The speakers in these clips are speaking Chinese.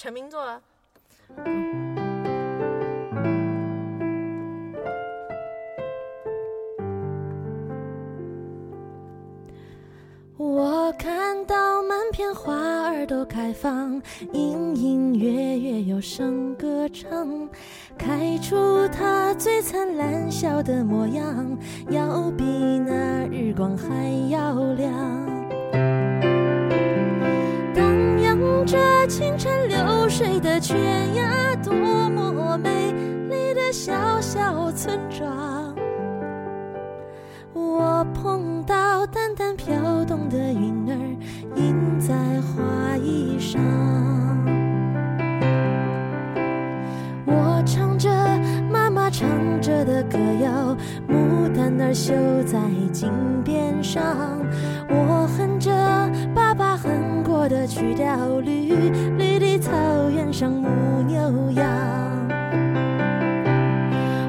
成名作了。我看到满片花儿都开放，隐隐约约有声歌唱，开出它最灿烂笑的模样，要比那日光还要亮。流水的泉呀，多么美丽的小小村庄。我碰到淡淡飘动的云儿，印在花衣上。我唱着妈妈唱着的歌谣，牡丹儿绣在襟边上。我很的曲调，绿绿的草原上牧牛羊。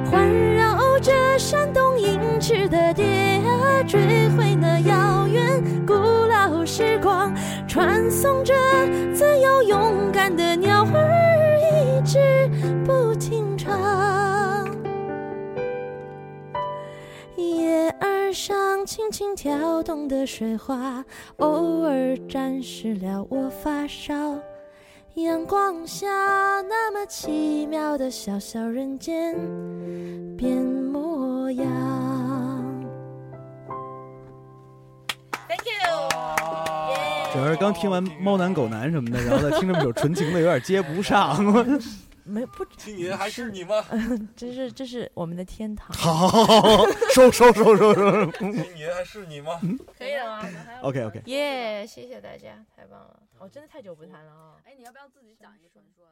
环绕着山东银翅的蝶啊，追回那遥远古老时光，传颂着自由勇敢的鸟儿，一直不停上轻轻跳动的水花，偶尔沾湿了我发梢。阳光下，那么奇妙的小小人间变模样。Thank you。主要是刚听完猫男狗男什么的，然后再听这么首纯情的，有点接不上。没不，青年还是你吗？这是这是我们的天堂。好，收收收收收。青年还是你吗？可以了吗 OK OK。耶，谢谢大家，太棒了！我真的太久不谈了啊。哎，你要不要自己讲一个传说呀？